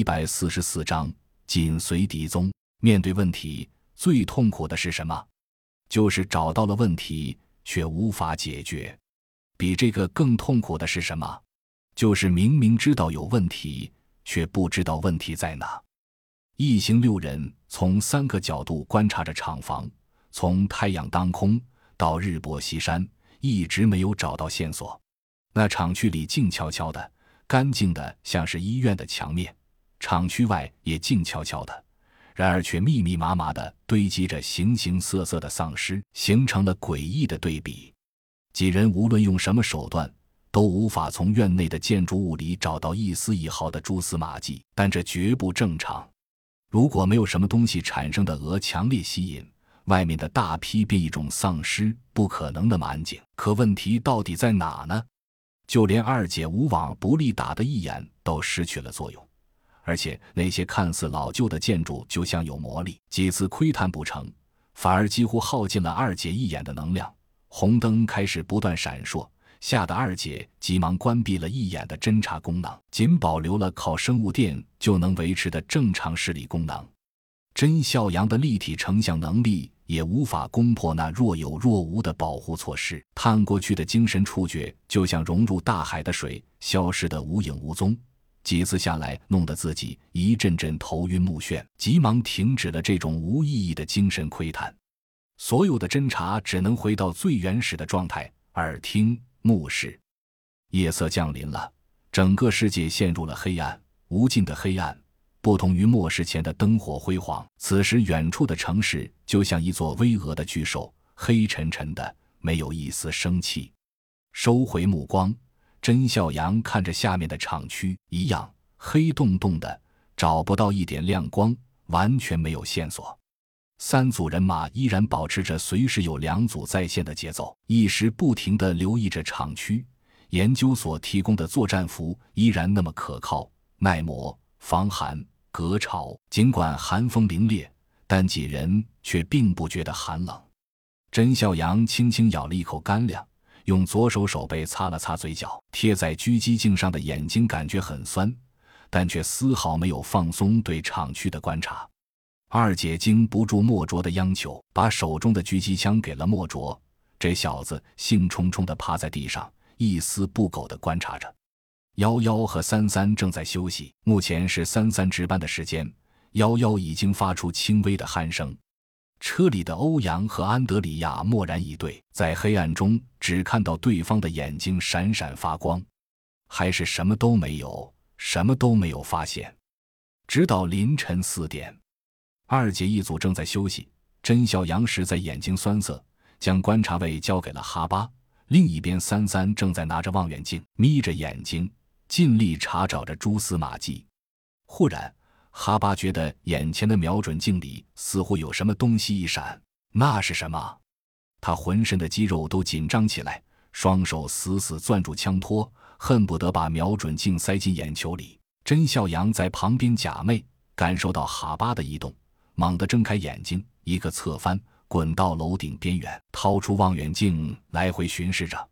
一百四十四章，紧随敌踪。面对问题，最痛苦的是什么？就是找到了问题却无法解决。比这个更痛苦的是什么？就是明明知道有问题，却不知道问题在哪。一行六人从三个角度观察着厂房，从太阳当空到日薄西山，一直没有找到线索。那厂区里静悄悄的。干净的像是医院的墙面，厂区外也静悄悄的，然而却密密麻麻的堆积着形形色色的丧尸，形成了诡异的对比。几人无论用什么手段，都无法从院内的建筑物里找到一丝一毫的蛛丝马迹，但这绝不正常。如果没有什么东西产生的鹅强烈吸引，外面的大批变异种丧尸不可能那么安静。可问题到底在哪呢？就连二姐无往不利打的一眼都失去了作用，而且那些看似老旧的建筑就像有魔力，几次窥探不成，反而几乎耗尽了二姐一眼的能量。红灯开始不断闪烁，吓得二姐急忙关闭了一眼的侦查功能，仅保留了靠生物电就能维持的正常视力功能。甄孝阳的立体成像能力。也无法攻破那若有若无的保护措施，探过去的精神触觉就像融入大海的水，消失得无影无踪。几次下来，弄得自己一阵阵头晕目眩，急忙停止了这种无意义的精神窥探。所有的侦查只能回到最原始的状态：耳听目视。夜色降临了，整个世界陷入了黑暗，无尽的黑暗。不同于末世前的灯火辉煌，此时远处的城市就像一座巍峨的巨兽，黑沉沉的，没有一丝生气。收回目光，甄孝阳看着下面的厂区，一样黑洞洞的，找不到一点亮光，完全没有线索。三组人马依然保持着随时有两组在线的节奏，一时不停地留意着厂区。研究所提供的作战服依然那么可靠、耐磨、防寒。隔潮，尽管寒风凛冽，但几人却并不觉得寒冷。甄孝阳轻轻咬了一口干粮，用左手手背擦了擦嘴角，贴在狙击镜上的眼睛感觉很酸，但却丝毫没有放松对厂区的观察。二姐经不住莫卓的央求，把手中的狙击枪给了莫卓。这小子兴冲冲地趴在地上，一丝不苟地观察着。幺幺和三三正在休息，目前是三三值班的时间。幺幺已经发出轻微的鼾声。车里的欧阳和安德里亚默然以对，在黑暗中只看到对方的眼睛闪闪发光，还是什么都没有，什么都没有发现。直到凌晨四点，二姐一组正在休息，甄小杨实在眼睛酸涩，将观察位交给了哈巴。另一边，三三正在拿着望远镜，眯着眼睛。尽力查找着蛛丝马迹，忽然，哈巴觉得眼前的瞄准镜里似乎有什么东西一闪。那是什么？他浑身的肌肉都紧张起来，双手死死攥住枪托，恨不得把瞄准镜塞进眼球里。甄笑阳在旁边假寐，感受到哈巴的移动，猛地睁开眼睛，一个侧翻，滚到楼顶边缘，掏出望远镜来回巡视着。